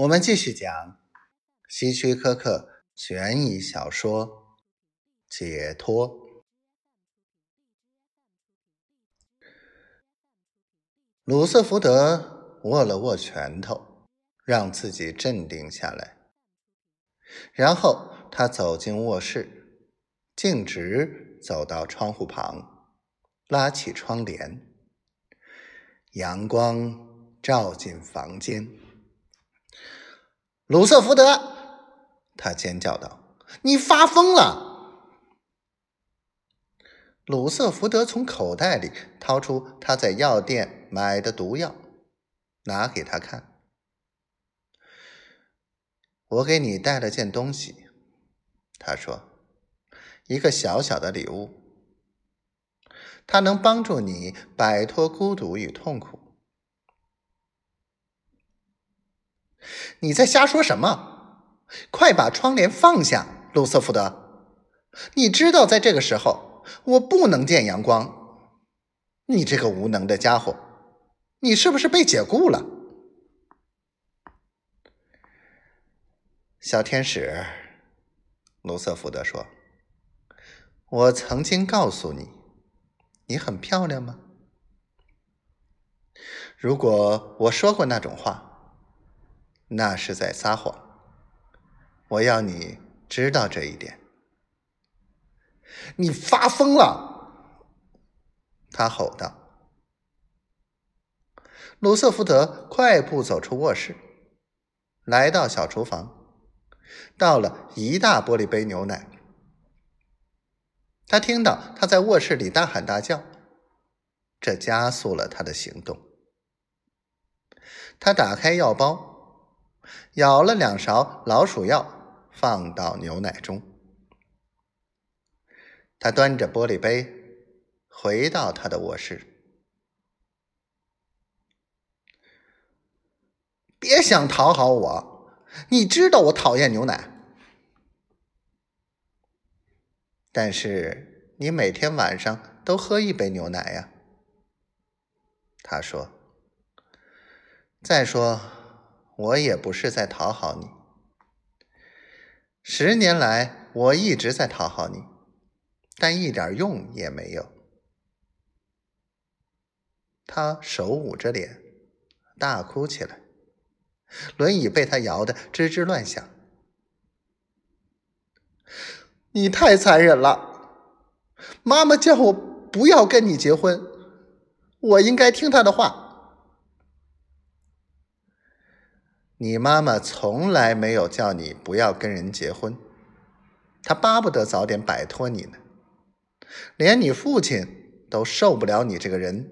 我们继续讲希区柯克悬疑小说《解脱》。鲁瑟福德握了握拳头，让自己镇定下来。然后他走进卧室，径直走到窗户旁，拉起窗帘，阳光照进房间。鲁瑟福德，他尖叫道：“你发疯了！”鲁瑟福德从口袋里掏出他在药店买的毒药，拿给他看。我给你带了件东西，他说：“一个小小的礼物，它能帮助你摆脱孤独与痛苦。”你在瞎说什么？快把窗帘放下，卢瑟福德！你知道，在这个时候，我不能见阳光。你这个无能的家伙，你是不是被解雇了？小天使，卢瑟福德说：“我曾经告诉你，你很漂亮吗？如果我说过那种话。”那是在撒谎，我要你知道这一点。你发疯了！他吼道。鲁瑟福德快步走出卧室，来到小厨房，倒了一大玻璃杯牛奶。他听到他在卧室里大喊大叫，这加速了他的行动。他打开药包。舀了两勺老鼠药，放到牛奶中。他端着玻璃杯回到他的卧室。别想讨好我，你知道我讨厌牛奶。但是你每天晚上都喝一杯牛奶呀。他说。再说。我也不是在讨好你。十年来，我一直在讨好你，但一点用也没有。他手捂着脸，大哭起来，轮椅被他摇得吱吱乱响。你太残忍了！妈妈叫我不要跟你结婚，我应该听她的话。你妈妈从来没有叫你不要跟人结婚，她巴不得早点摆脱你呢。连你父亲都受不了你这个人。